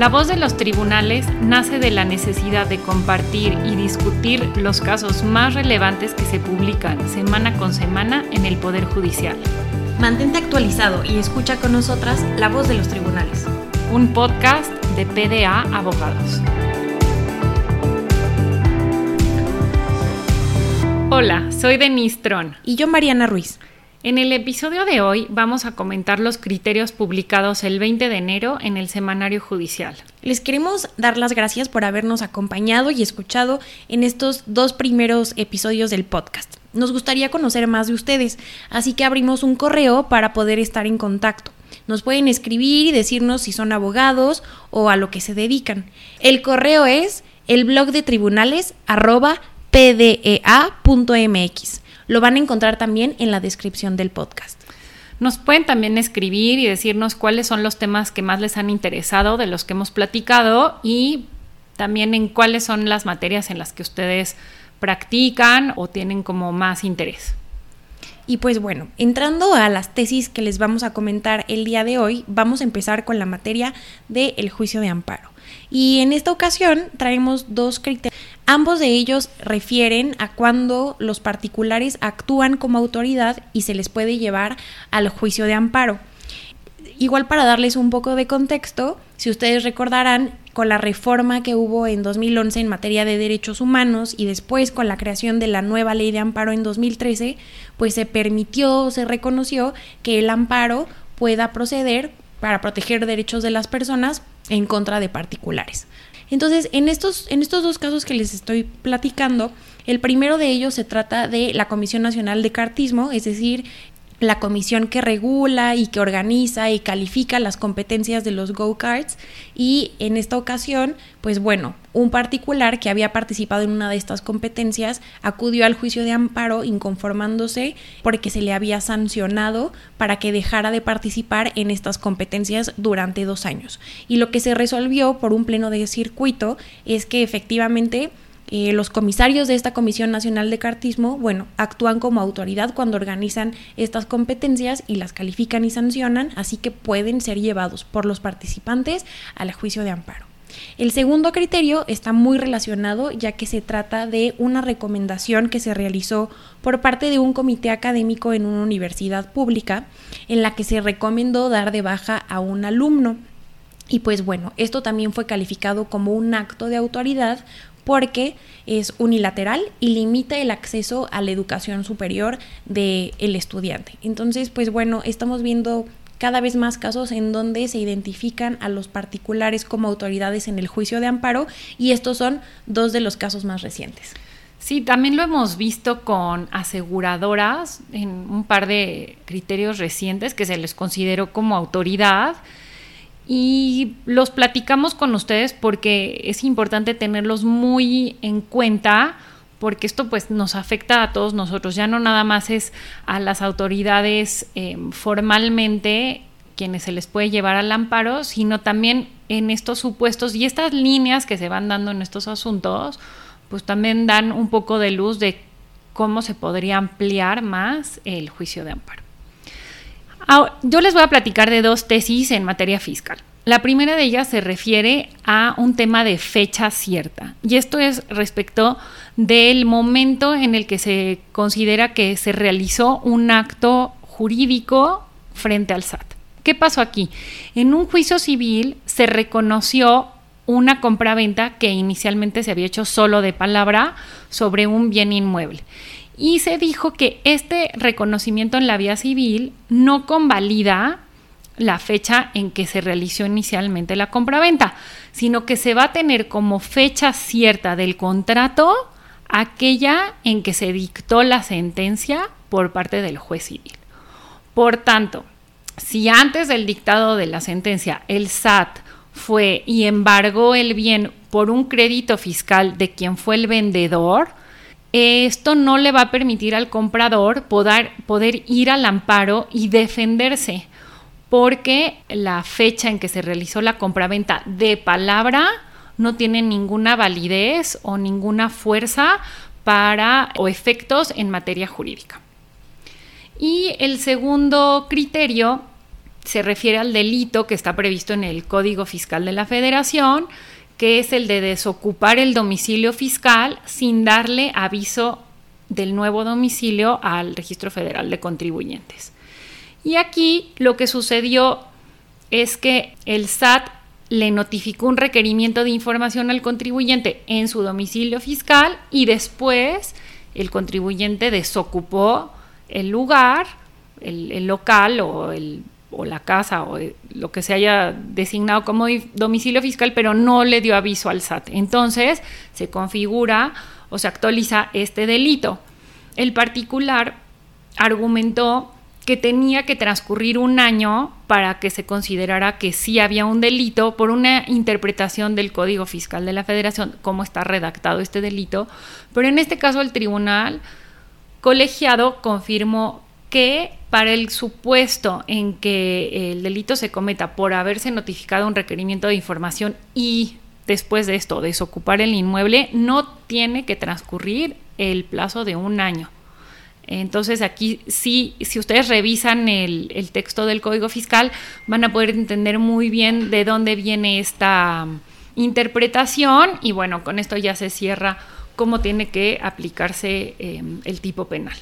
La voz de los tribunales nace de la necesidad de compartir y discutir los casos más relevantes que se publican semana con semana en el Poder Judicial. Mantente actualizado y escucha con nosotras La voz de los tribunales. Un podcast de PDA Abogados. Hola, soy Denise Tron. Y yo Mariana Ruiz. En el episodio de hoy vamos a comentar los criterios publicados el 20 de enero en el Semanario Judicial. Les queremos dar las gracias por habernos acompañado y escuchado en estos dos primeros episodios del podcast. Nos gustaría conocer más de ustedes, así que abrimos un correo para poder estar en contacto. Nos pueden escribir y decirnos si son abogados o a lo que se dedican. El correo es el blog de tribunales pdea.mx. Lo van a encontrar también en la descripción del podcast. Nos pueden también escribir y decirnos cuáles son los temas que más les han interesado de los que hemos platicado y también en cuáles son las materias en las que ustedes practican o tienen como más interés. Y pues bueno, entrando a las tesis que les vamos a comentar el día de hoy, vamos a empezar con la materia del juicio de amparo. Y en esta ocasión traemos dos criterios Ambos de ellos refieren a cuando los particulares actúan como autoridad y se les puede llevar al juicio de amparo. Igual para darles un poco de contexto, si ustedes recordarán, con la reforma que hubo en 2011 en materia de derechos humanos y después con la creación de la nueva ley de amparo en 2013, pues se permitió, se reconoció que el amparo pueda proceder para proteger derechos de las personas en contra de particulares. Entonces, en estos, en estos dos casos que les estoy platicando, el primero de ellos se trata de la Comisión Nacional de Cartismo, es decir, la comisión que regula y que organiza y califica las competencias de los go-karts y en esta ocasión, pues bueno, un particular que había participado en una de estas competencias acudió al juicio de amparo inconformándose porque se le había sancionado para que dejara de participar en estas competencias durante dos años. Y lo que se resolvió por un pleno de circuito es que efectivamente eh, los comisarios de esta Comisión Nacional de Cartismo, bueno, actúan como autoridad cuando organizan estas competencias y las califican y sancionan, así que pueden ser llevados por los participantes al juicio de amparo. El segundo criterio está muy relacionado ya que se trata de una recomendación que se realizó por parte de un comité académico en una universidad pública en la que se recomendó dar de baja a un alumno. Y pues bueno, esto también fue calificado como un acto de autoridad porque es unilateral y limita el acceso a la educación superior del el estudiante. Entonces, pues bueno, estamos viendo cada vez más casos en donde se identifican a los particulares como autoridades en el juicio de amparo y estos son dos de los casos más recientes. Sí, también lo hemos visto con aseguradoras en un par de criterios recientes que se les consideró como autoridad y los platicamos con ustedes porque es importante tenerlos muy en cuenta porque esto pues nos afecta a todos nosotros, ya no nada más es a las autoridades eh, formalmente quienes se les puede llevar al amparo, sino también en estos supuestos y estas líneas que se van dando en estos asuntos, pues también dan un poco de luz de cómo se podría ampliar más el juicio de amparo. Yo les voy a platicar de dos tesis en materia fiscal. La primera de ellas se refiere a un tema de fecha cierta y esto es respecto del momento en el que se considera que se realizó un acto jurídico frente al SAT. ¿Qué pasó aquí? En un juicio civil se reconoció una compraventa que inicialmente se había hecho solo de palabra sobre un bien inmueble y se dijo que este reconocimiento en la vía civil no convalida la fecha en que se realizó inicialmente la compraventa, sino que se va a tener como fecha cierta del contrato aquella en que se dictó la sentencia por parte del juez civil. Por tanto, si antes del dictado de la sentencia el SAT fue y embargó el bien por un crédito fiscal de quien fue el vendedor, esto no le va a permitir al comprador poder, ir al amparo y defenderse, porque la fecha en que se realizó la compraventa de palabra no tiene ninguna validez o ninguna fuerza para o efectos en materia jurídica. Y el segundo criterio se refiere al delito que está previsto en el Código Fiscal de la Federación, que es el de desocupar el domicilio fiscal sin darle aviso del nuevo domicilio al Registro Federal de Contribuyentes. Y aquí lo que sucedió es que el SAT le notificó un requerimiento de información al contribuyente en su domicilio fiscal y después el contribuyente desocupó el lugar, el, local o, el, o la casa o lo que se haya designado como domicilio fiscal, pero no le dio aviso al SAT. Entonces se configura o se actualiza este delito. El particular argumentó que tenía que transcurrir un año para que se considerara que sí había un delito por una interpretación del Código Fiscal de la Federación, cómo está redactado este delito, pero en este caso el tribunal colegiado confirmó que para el supuesto en que el delito se cometa por haberse notificado un requerimiento de información y después de esto desocupar el inmueble, no tiene que transcurrir el plazo de un año. Entonces aquí sí, si ustedes revisan el, texto del Código Fiscal, van a poder entender muy bien de dónde viene esta interpretación y bueno, con esto ya se cierra cómo tiene que aplicarse em, el tipo penal.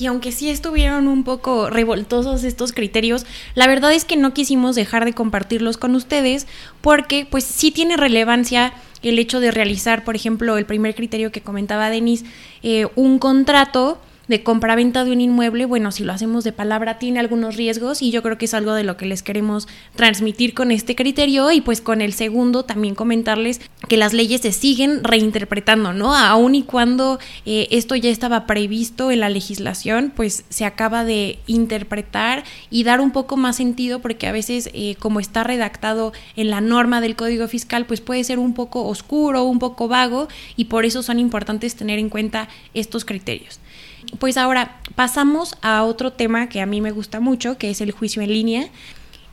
Y aunque sí estuvieron un poco revoltosos estos criterios, la verdad es que no quisimos dejar de compartirlos con ustedes porque pues sí tiene relevancia el hecho de realizar, por ejemplo, el primer criterio que comentaba Denis, eh, un contrato de compra-venta de un inmueble, bueno, si lo hacemos de palabra tiene algunos riesgos y yo creo que es algo de lo que les queremos transmitir con este criterio y pues con el segundo también comentarles que las leyes se siguen reinterpretando, ¿no? Aun y cuando eh, esto ya estaba previsto en la legislación, pues se acaba de interpretar y dar un poco más sentido porque a veces eh, como está redactado en la norma del Código Fiscal, pues puede ser un poco oscuro, un poco vago y por eso son importantes tener en cuenta estos criterios. Pues ahora pasamos a otro tema que a mí me gusta mucho, que es el juicio en línea.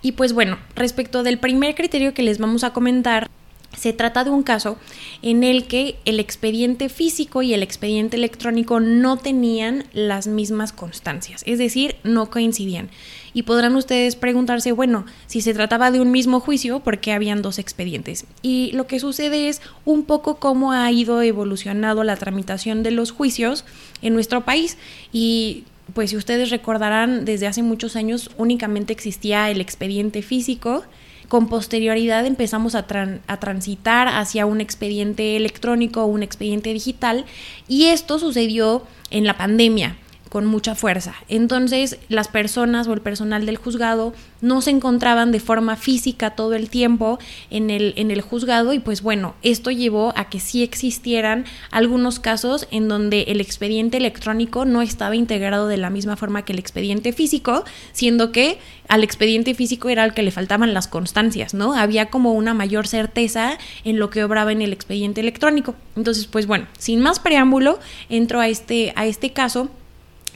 Y pues bueno, respecto del primer criterio que les vamos a comentar, se trata de un caso en el que el expediente físico y el expediente electrónico no tenían las mismas constancias, es decir, no coincidían. Y podrán ustedes preguntarse, bueno, si se trataba de un mismo juicio, ¿por qué habían dos expedientes? Y lo que sucede es un poco cómo ha ido evolucionando la tramitación de los juicios en nuestro país. Y pues si ustedes recordarán, desde hace muchos años únicamente existía el expediente físico con posterioridad empezamos a, a, transitar hacia un expediente electrónico un expediente digital y esto sucedió en la pandemia con mucha fuerza. Entonces las personas o el personal del juzgado no se encontraban de forma física todo el tiempo en el, en el juzgado y pues bueno, esto llevó a que sí existieran algunos casos en donde el expediente electrónico no estaba integrado de la misma forma que el expediente físico, siendo que al expediente físico era al que le faltaban las constancias, ¿no? Había como una mayor certeza en lo que obraba en el expediente electrónico. Entonces, pues bueno, sin más preámbulo, entro a este, a este caso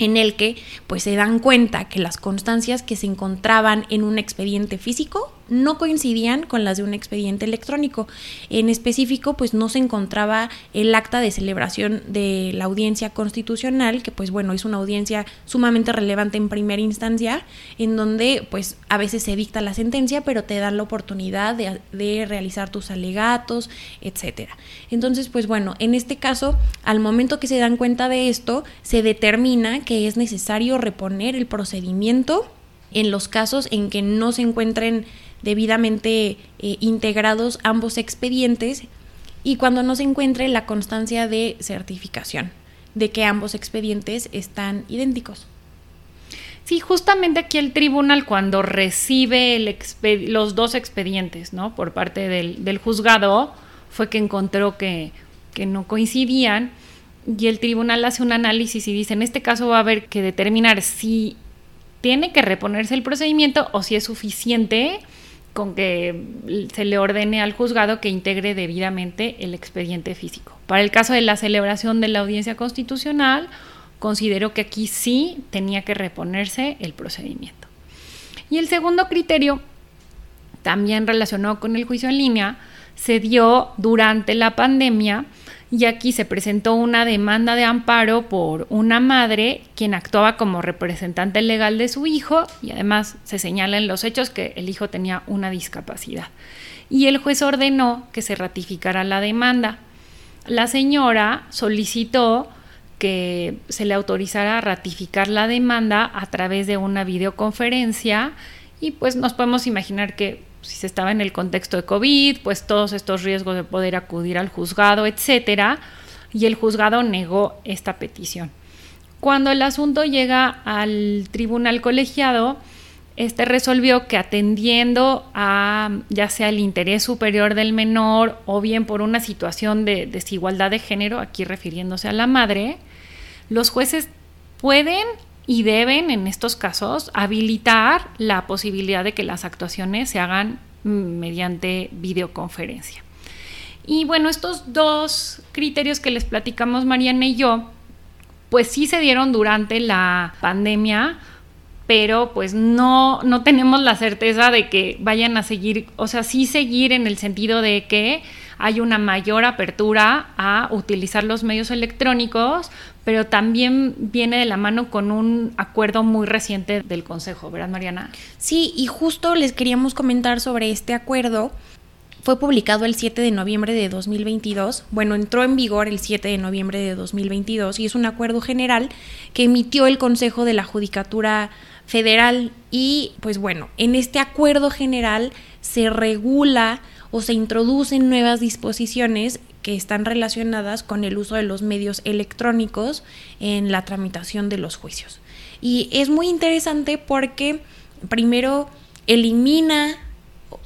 en el que pues se dan cuenta que las constancias que se encontraban en un expediente físico no coincidían con las de un expediente electrónico. En específico, pues no se encontraba el acta de celebración de la audiencia constitucional, que pues bueno, es una audiencia sumamente relevante en primera instancia, en donde pues a veces se dicta la sentencia, pero te dan la oportunidad de, de realizar tus alegatos, etcétera. Entonces, pues bueno, en este caso, al momento que se dan cuenta de esto, se determina que es necesario reponer el procedimiento en los casos en que no se encuentren debidamente eh, integrados ambos expedientes y cuando no se encuentre la constancia de certificación de que ambos expedientes están idénticos. Sí, justamente aquí el tribunal cuando recibe los dos expedientes, ¿no? Por parte del, juzgado, fue que encontró que, que, no coincidían y el tribunal hace un análisis y dice, en este caso va a haber que determinar si tiene que reponerse el procedimiento o si es suficiente con que se le ordene al juzgado que integre debidamente el expediente físico. Para el caso de la celebración de la audiencia constitucional, considero que aquí sí tenía que reponerse el procedimiento. Y el segundo criterio, también relacionado con el juicio en línea, se dio durante la pandemia y aquí se presentó una demanda de amparo por una madre quien actuaba como representante legal de su hijo y además se señala en los hechos que el hijo tenía una discapacidad. Y el juez ordenó que se ratificara la demanda. La señora solicitó que se le autorizara a ratificar la demanda a través de una videoconferencia y pues nos podemos imaginar que si se estaba en el contexto de COVID, pues todos estos riesgos de poder acudir al juzgado, etcétera, y el juzgado negó esta petición. Cuando el asunto llega al tribunal colegiado, este resolvió que atendiendo a ya sea el interés superior del menor o bien por una situación de desigualdad de género, aquí refiriéndose a la madre, los jueces pueden y deben en estos casos habilitar la posibilidad de que las actuaciones se hagan mediante videoconferencia. Y bueno, estos dos criterios que les platicamos Mariana y yo, pues sí se dieron durante la pandemia, pero pues no, no tenemos la certeza de que vayan a seguir, o sea, sí seguir en el sentido de que hay una mayor apertura a utilizar los medios electrónicos, pero también viene de la mano con un acuerdo muy reciente del Consejo, ¿verdad, Mariana? Sí, y justo les queríamos comentar sobre este acuerdo. Fue publicado el 7 de noviembre de 2022. Bueno, entró en vigor el 7 de noviembre de 2022 y es un acuerdo general que emitió el Consejo de la Judicatura Federal y pues bueno, en este acuerdo general se regula o se introducen nuevas disposiciones que están relacionadas con el uso de los medios electrónicos en la tramitación de los juicios. Y es muy interesante porque primero elimina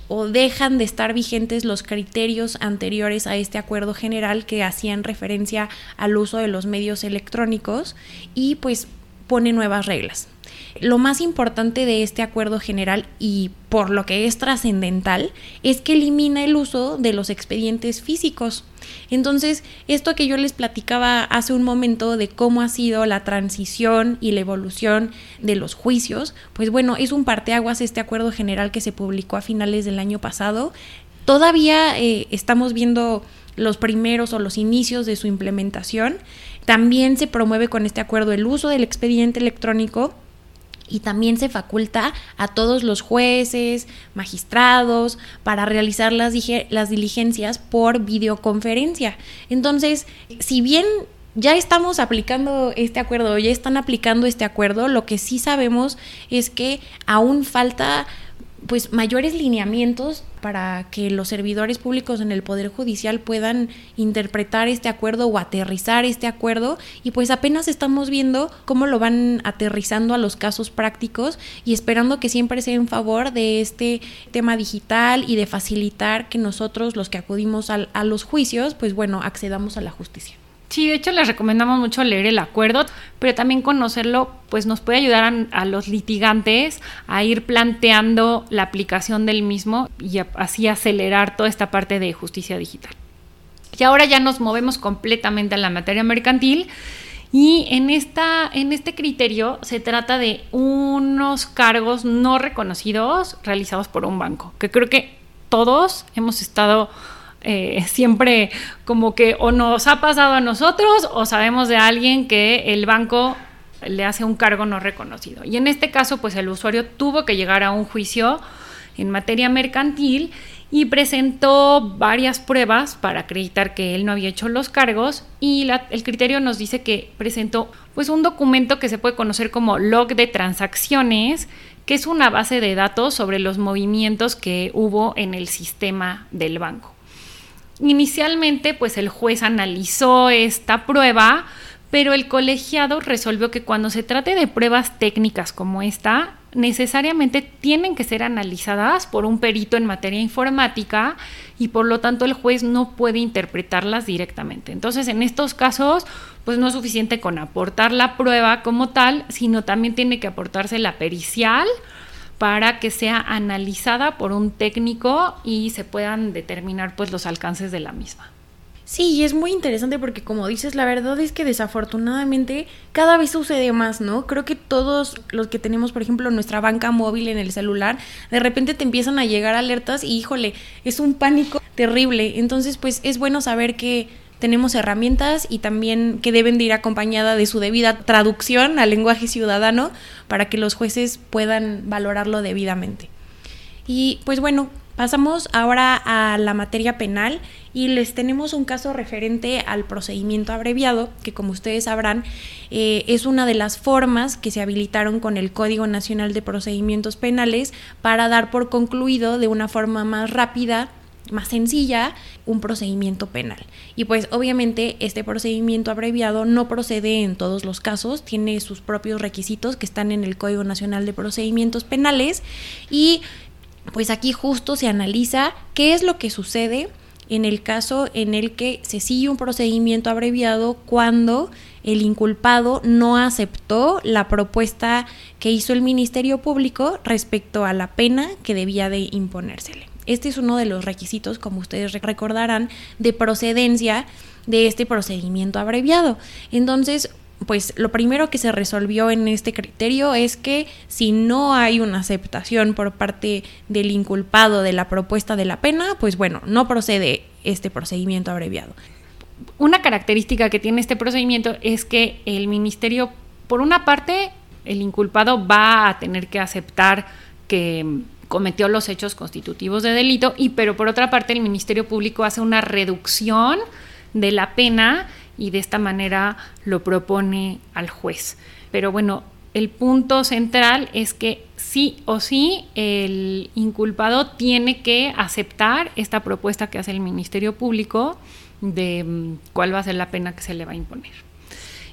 o dejan de estar vigentes los criterios anteriores a este acuerdo general que hacían referencia al uso de los medios electrónicos y pues pone nuevas reglas. Lo más importante de este acuerdo general y por lo que es trascendental es que elimina el uso de los expedientes físicos. Entonces, esto que yo les platicaba hace un momento de cómo ha sido la transición y la evolución de los juicios, pues bueno, es un parteaguas este acuerdo general que se publicó a finales del año pasado. Todavía eh, estamos viendo los primeros o los inicios de su implementación. También se promueve con este acuerdo el uso del expediente electrónico y también se faculta a todos los jueces, magistrados, para realizar las, las diligencias por videoconferencia. Entonces, si bien ya estamos aplicando este acuerdo, ya están aplicando este acuerdo, lo que sí sabemos es que aún falta pues mayores lineamientos para que los servidores públicos en el Poder Judicial puedan interpretar este acuerdo o aterrizar este acuerdo y pues apenas estamos viendo cómo lo van aterrizando a los casos prácticos y esperando que siempre sea en favor de este tema digital y de facilitar que nosotros los que acudimos a los juicios pues bueno accedamos a la justicia. Sí, de hecho les recomendamos mucho leer el acuerdo, pero también conocerlo pues nos puede ayudar a, los litigantes a ir planteando la aplicación del mismo y así acelerar toda esta parte de justicia digital. Y ahora ya nos movemos completamente a la materia mercantil y en, esta, en este criterio se trata de unos cargos no reconocidos realizados por un banco, que creo que todos hemos estado eh, siempre como que o nos ha pasado a nosotros o sabemos de alguien que el banco le hace un cargo no reconocido. Y en este caso, pues el usuario tuvo que llegar a un juicio en materia mercantil y presentó varias pruebas para acreditar que él no había hecho los cargos y el criterio nos dice que presentó pues un documento que se puede conocer como log de transacciones que es una base de datos sobre los movimientos que hubo en el sistema del banco. Inicialmente, pues el juez analizó esta prueba, pero el colegiado resolvió que cuando se trate de pruebas técnicas como esta, necesariamente tienen que ser analizadas por un perito en materia informática y por lo tanto el juez no puede interpretarlas directamente. Entonces, en estos casos, pues no es suficiente con aportar la prueba como tal, sino también tiene que aportarse la pericial para que sea analizada por un técnico y se puedan determinar pues los alcances de la misma. Sí, y es muy interesante porque como dices, la verdad es que desafortunadamente cada vez sucede más, ¿no? Creo que todos los que tenemos, por ejemplo, nuestra banca móvil en el celular, de repente te empiezan a llegar alertas y híjole, es un pánico terrible. Entonces, pues es bueno saber que tenemos herramientas y también que deben de ir acompañada de su debida traducción al lenguaje ciudadano para que los jueces puedan valorarlo debidamente. Y pues bueno, Pasamos ahora a la materia penal y les tenemos un caso referente al procedimiento abreviado, que como ustedes sabrán eh, es una de las formas que se habilitaron con el Código Nacional de Procedimientos Penales para dar por concluido de una forma más rápida más sencilla un procedimiento penal. Y pues obviamente este procedimiento abreviado no procede en todos los casos, tiene sus propios requisitos que están en el Código Nacional de Procedimientos Penales y pues aquí justo se analiza qué es lo que sucede en el caso en el que se sigue un procedimiento abreviado cuando el inculpado no aceptó la propuesta que hizo el Ministerio Público respecto a la pena que debía de imponérsele. Este es uno de los requisitos, como ustedes recordarán, de procedencia de este procedimiento abreviado. Entonces, pues lo primero que se resolvió en este criterio es que si no hay una aceptación por parte del inculpado de la propuesta de la pena, pues bueno, no procede este procedimiento abreviado. Una característica que tiene este procedimiento es que el ministerio, por una parte, el inculpado va a tener que aceptar que cometió los hechos constitutivos de delito y pero por otra parte el Ministerio Público hace una reducción de la pena y de esta manera lo propone al juez. Pero bueno, el punto central es que sí o sí el inculpado tiene que aceptar esta propuesta que hace el Ministerio Público de mm, cuál va a ser la pena que se le va a imponer.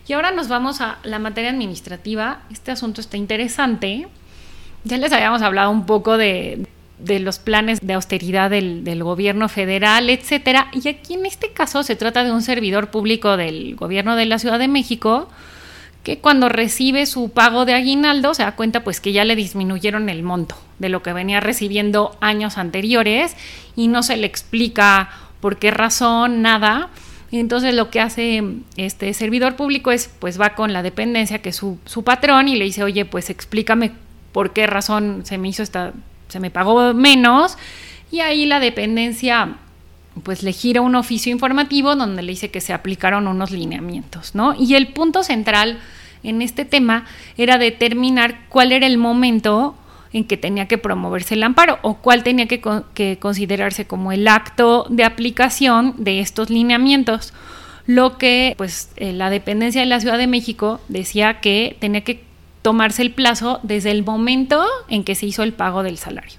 Y ahora nos vamos a la materia administrativa. Este asunto está interesante. Ya les habíamos hablado un poco de, de los planes de austeridad del, gobierno federal, etcétera. Y aquí en este caso se trata de un servidor público del gobierno de la Ciudad de México que cuando recibe su pago de aguinaldo se da cuenta pues que ya le disminuyeron el monto de lo que venía recibiendo años anteriores y no se le explica por qué razón, nada. Entonces lo que hace este servidor público es pues va con la dependencia que es su, su patrón y le dice, oye, pues explícame por qué razón se me hizo esta se me pagó menos y ahí la dependencia pues le gira un oficio informativo donde le dice que se aplicaron unos lineamientos, ¿no? Y el punto central en este tema era determinar cuál era el momento en que tenía que promoverse el amparo o cuál tenía que, considerarse como el acto de aplicación de estos lineamientos. Lo que pues eh, la dependencia de la Ciudad de México decía que tenía que tomarse el plazo desde el momento en que se hizo el pago del salario.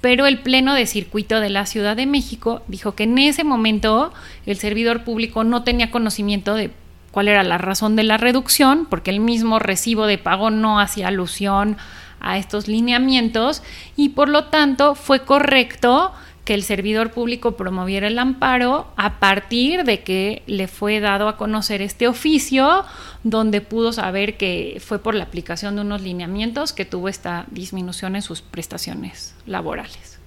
Pero el Pleno de Circuito de la Ciudad de México dijo que en ese momento el servidor público no tenía conocimiento de cuál era la razón de la reducción, porque el mismo recibo de pago no hacía alusión a estos lineamientos y por lo tanto fue correcto que el servidor público promoviera el amparo a partir de que le fue dado a conocer este oficio, donde pudo saber que fue por la aplicación de unos lineamientos que tuvo esta disminución en sus prestaciones laborales.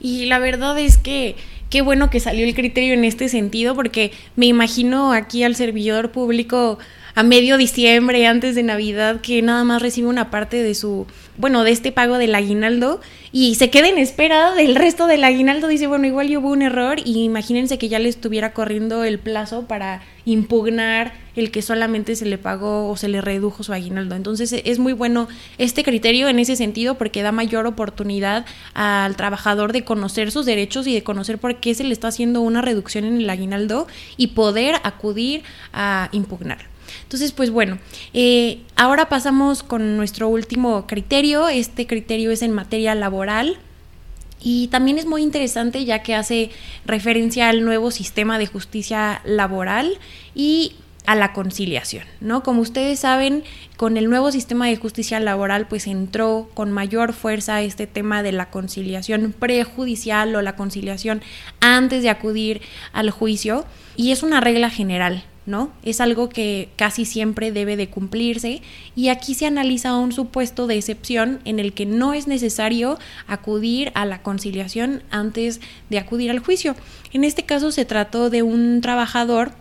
Y la verdad es que qué bueno que salió el criterio en este sentido, porque me imagino aquí al servidor público a medio diciembre, antes de Navidad, que nada más recibe una parte de su, bueno, de este pago del aguinaldo y se queda en espera del resto del aguinaldo. Dice, bueno, igual hubo un error y imagínense que ya le estuviera corriendo el plazo para impugnar el que solamente se le pagó o se le redujo su aguinaldo. Entonces es muy bueno este criterio en ese sentido porque da mayor oportunidad al trabajador de conocer sus derechos y de conocer por qué se le está haciendo una reducción en el aguinaldo y poder acudir a impugnar. Entonces, pues bueno, eh, ahora pasamos con nuestro último criterio. Este criterio es en materia laboral. Y también es muy interesante ya que hace referencia al nuevo sistema de justicia laboral y a la conciliación, ¿no? Como ustedes saben, con el nuevo sistema de justicia laboral pues entró con mayor fuerza este tema de la conciliación prejudicial o la conciliación antes de acudir al juicio y es una regla general, ¿no? Es algo que casi siempre debe de cumplirse y aquí se analiza un supuesto de excepción en el que no es necesario acudir a la conciliación antes de acudir al juicio. En este caso se trató de un trabajador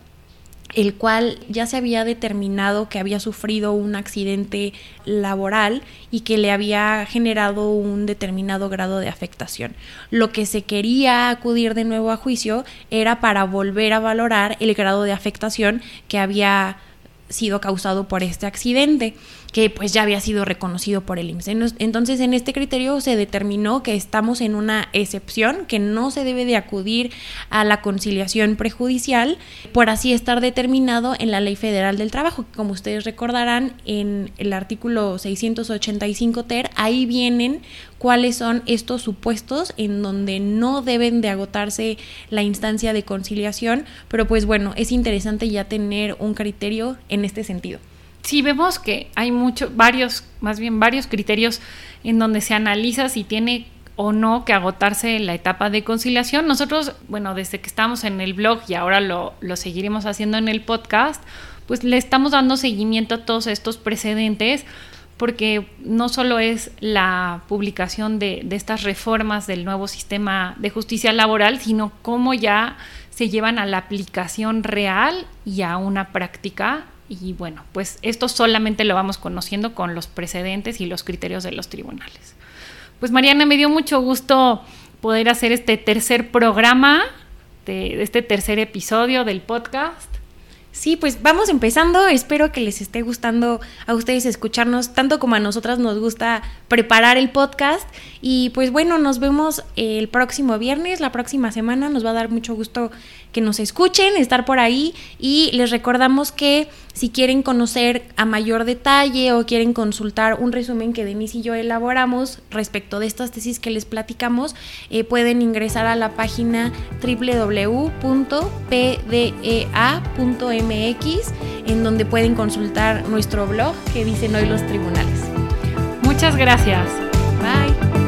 el cual ya se había determinado que había sufrido un accidente laboral y que le había generado un determinado grado de afectación. Lo que se quería acudir de nuevo a juicio era para volver a valorar el grado de afectación que había sido causado por este accidente que pues ya había sido reconocido por el IMSS. Entonces en este criterio se determinó que estamos en una excepción, que no se debe de acudir a la conciliación prejudicial por así estar determinado en la Ley Federal del Trabajo. Como ustedes recordarán, en el artículo 685 TER, ahí vienen cuáles son estos supuestos en donde no deben de agotarse la instancia de conciliación, pero pues bueno, es interesante ya tener un criterio en este sentido sí vemos que hay muchos, varios, más bien varios criterios en donde se analiza si tiene o no que agotarse la etapa de conciliación. Nosotros, bueno, desde que estamos en el blog y ahora lo, lo seguiremos haciendo en el podcast, pues le estamos dando seguimiento a todos estos precedentes porque no solo es la publicación de, de, estas reformas del nuevo sistema de justicia laboral, sino cómo ya se llevan a la aplicación real y a una práctica y bueno, pues esto solamente lo vamos conociendo con los precedentes y los criterios de los tribunales. Pues Mariana, me dio mucho gusto poder hacer este tercer programa, de, este tercer episodio del podcast. Sí, pues vamos empezando. Espero que les esté gustando a ustedes escucharnos tanto como a nosotras nos gusta preparar el podcast. Y pues bueno, nos vemos el próximo viernes, la próxima semana. Nos va a dar mucho gusto que nos escuchen, estar por ahí. Y les recordamos que si quieren conocer a mayor detalle o quieren consultar un resumen que Denise y yo elaboramos respecto de estas tesis que les platicamos, eh, pueden ingresar a la página www.pdea.mx en donde pueden consultar nuestro blog que dicen hoy los tribunales. Muchas gracias. Bye.